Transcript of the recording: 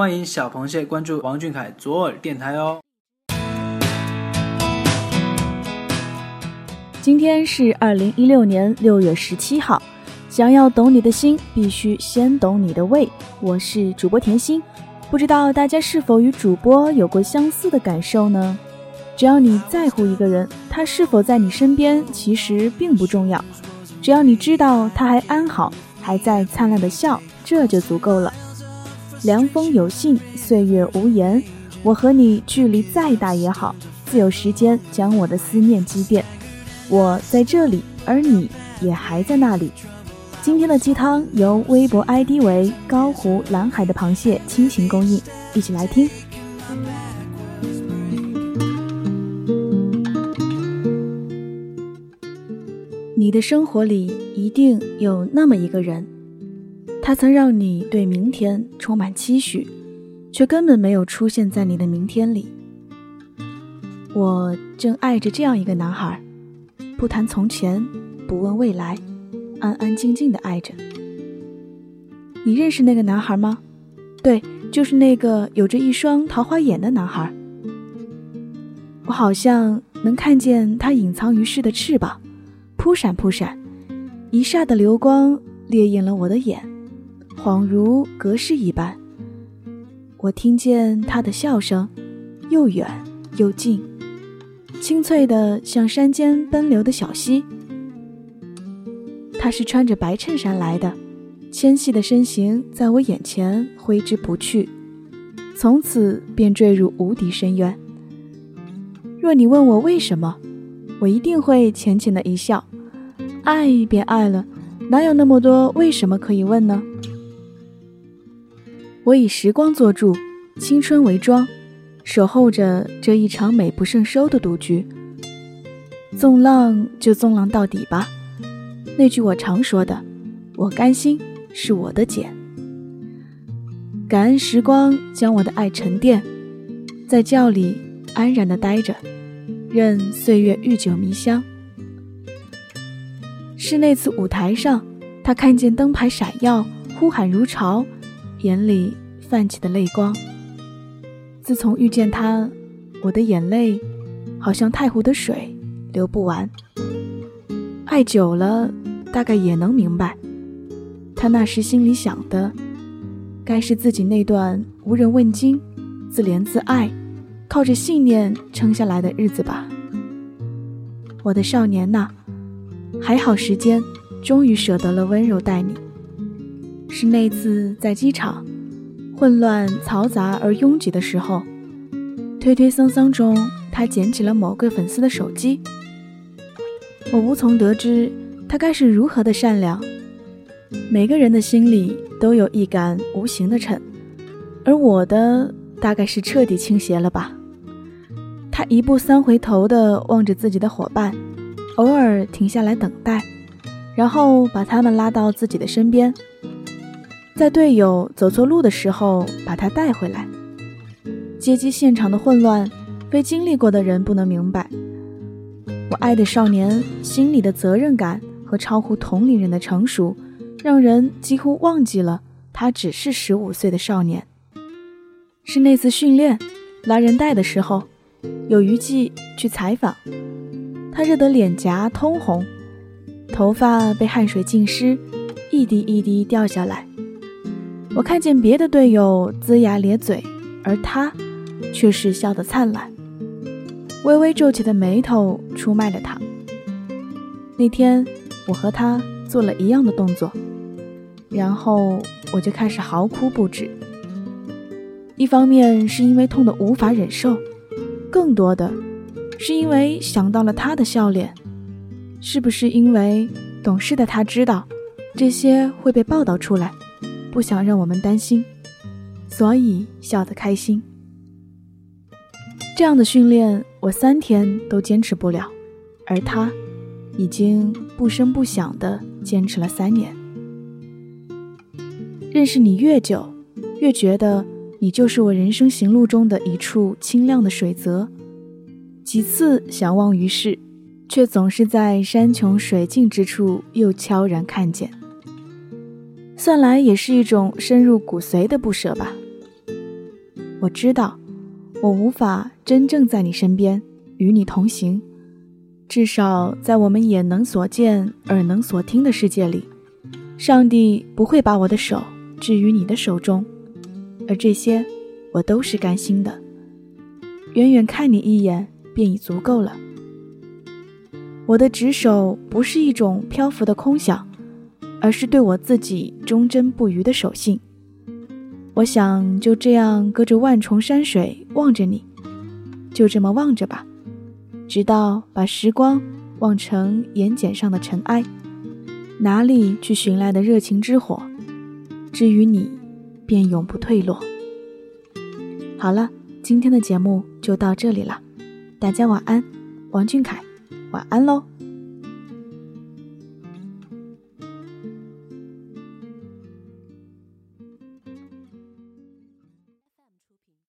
欢迎小螃蟹关注王俊凯左耳电台哦。今天是二零一六年六月十七号，想要懂你的心，必须先懂你的胃。我是主播甜心，不知道大家是否与主播有过相似的感受呢？只要你在乎一个人，他是否在你身边，其实并不重要。只要你知道他还安好，还在灿烂的笑，这就足够了。凉风有信，岁月无言。我和你距离再大也好，自有时间将我的思念积淀。我在这里，而你也还在那里。今天的鸡汤由微博 ID 为高湖蓝海的螃蟹倾情供应，一起来听。你的生活里一定有那么一个人，他曾让你对明天充满期许，却根本没有出现在你的明天里。我正爱着这样一个男孩，不谈从前，不问未来，安安静静的爱着。你认识那个男孩吗？对，就是那个有着一双桃花眼的男孩。我好像能看见他隐藏于世的翅膀。扑闪扑闪，一霎的流光烈焰了我的眼，恍如隔世一般。我听见他的笑声，又远又近，清脆的像山间奔流的小溪。他是穿着白衬衫来的，纤细的身形在我眼前挥之不去，从此便坠入无底深渊。若你问我为什么，我一定会浅浅的一笑。爱便爱了，哪有那么多为什么可以问呢？我以时光做注，青春为庄，守候着这一场美不胜收的赌局。纵浪就纵浪到底吧，那句我常说的，我甘心是我的茧。感恩时光将我的爱沉淀，在窖里安然的待着，任岁月愈久弥香。是那次舞台上，他看见灯牌闪耀，呼喊如潮，眼里泛起的泪光。自从遇见他，我的眼泪好像太湖的水，流不完。爱久了，大概也能明白，他那时心里想的，该是自己那段无人问津、自怜自爱、靠着信念撑下来的日子吧。我的少年呐！还好，时间终于舍得了温柔待你。是那次在机场，混乱、嘈杂而拥挤的时候，推推搡搡中，他捡起了某个粉丝的手机。我无从得知他该是如何的善良。每个人的心里都有一杆无形的秤，而我的大概是彻底倾斜了吧。他一步三回头地望着自己的伙伴。偶尔停下来等待，然后把他们拉到自己的身边，在队友走错路的时候把他带回来。接机现场的混乱，非经历过的人不能明白。我爱的少年心里的责任感和超乎同龄人的成熟，让人几乎忘记了他只是十五岁的少年。是那次训练拉人带的时候，有余悸去采访。他热得脸颊通红，头发被汗水浸湿，一滴一滴掉下来。我看见别的队友龇牙咧嘴，而他却是笑得灿烂。微微皱起的眉头出卖了他。那天我和他做了一样的动作，然后我就开始嚎哭不止。一方面是因为痛得无法忍受，更多的。是因为想到了他的笑脸，是不是因为懂事的他知道这些会被报道出来，不想让我们担心，所以笑得开心？这样的训练我三天都坚持不了，而他已经不声不响地坚持了三年。认识你越久，越觉得你就是我人生行路中的一处清亮的水泽。几次相望于世，却总是在山穷水尽之处又悄然看见。算来也是一种深入骨髓的不舍吧。我知道，我无法真正在你身边与你同行，至少在我们眼能所见、耳能所听的世界里，上帝不会把我的手置于你的手中，而这些我都是甘心的。远远看你一眼便已足够了。我的执手不是一种漂浮的空想，而是对我自己忠贞不渝的守信。我想就这样隔着万重山水望着你，就这么望着吧，直到把时光望成眼睑上的尘埃。哪里去寻来的热情之火？至于你，便永不退落。好了，今天的节目就到这里了，大家晚安，王俊凯，晚安喽。